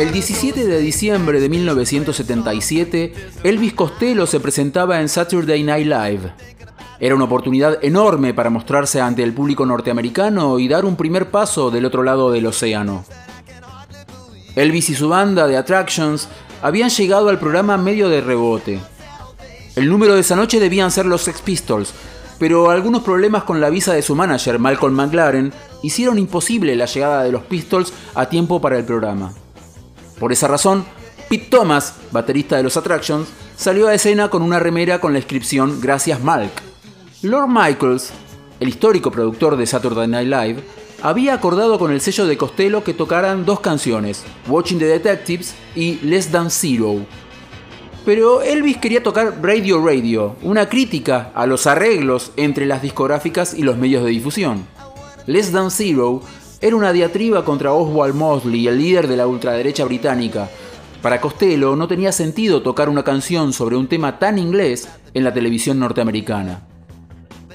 El 17 de diciembre de 1977, Elvis Costello se presentaba en Saturday Night Live. Era una oportunidad enorme para mostrarse ante el público norteamericano y dar un primer paso del otro lado del océano. Elvis y su banda de Attractions habían llegado al programa medio de rebote. El número de esa noche debían ser los Sex Pistols, pero algunos problemas con la visa de su manager, Malcolm McLaren, hicieron imposible la llegada de los Pistols a tiempo para el programa. Por esa razón, Pete Thomas, baterista de los Attractions, salió a escena con una remera con la inscripción Gracias Malk. Lord Michaels, el histórico productor de Saturday Night Live, había acordado con el sello de Costello que tocaran dos canciones, Watching the Detectives y Less Than Zero. Pero Elvis quería tocar Radio Radio, una crítica a los arreglos entre las discográficas y los medios de difusión. Less Than Zero era una diatriba contra Oswald Mosley, el líder de la ultraderecha británica. Para Costello no tenía sentido tocar una canción sobre un tema tan inglés en la televisión norteamericana.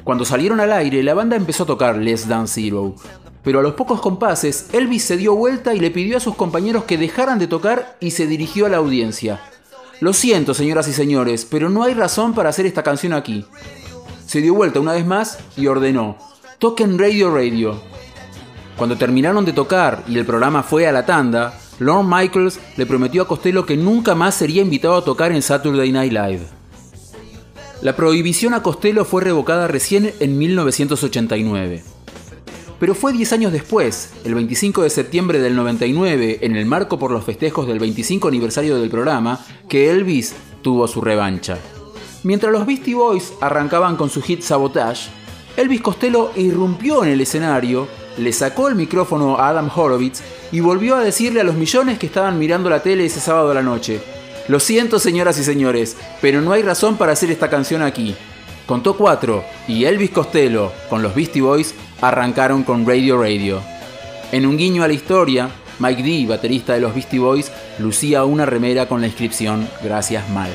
Cuando salieron al aire, la banda empezó a tocar Less Than Zero, pero a los pocos compases, Elvis se dio vuelta y le pidió a sus compañeros que dejaran de tocar y se dirigió a la audiencia. Lo siento, señoras y señores, pero no hay razón para hacer esta canción aquí. Se dio vuelta una vez más y ordenó, toquen Radio Radio. Cuando terminaron de tocar y el programa fue a la tanda, Lord Michaels le prometió a Costello que nunca más sería invitado a tocar en Saturday Night Live. La prohibición a Costello fue revocada recién en 1989. Pero fue 10 años después, el 25 de septiembre del 99, en el marco por los festejos del 25 aniversario del programa, que Elvis tuvo su revancha. Mientras los Beastie Boys arrancaban con su hit Sabotage, Elvis Costello irrumpió en el escenario, le sacó el micrófono a Adam Horowitz y volvió a decirle a los millones que estaban mirando la tele ese sábado a la noche, lo siento señoras y señores, pero no hay razón para hacer esta canción aquí. Contó cuatro y Elvis Costello, con los Beastie Boys, arrancaron con Radio Radio. En un guiño a la historia, Mike D, baterista de los Beastie Boys, lucía una remera con la inscripción Gracias Mal.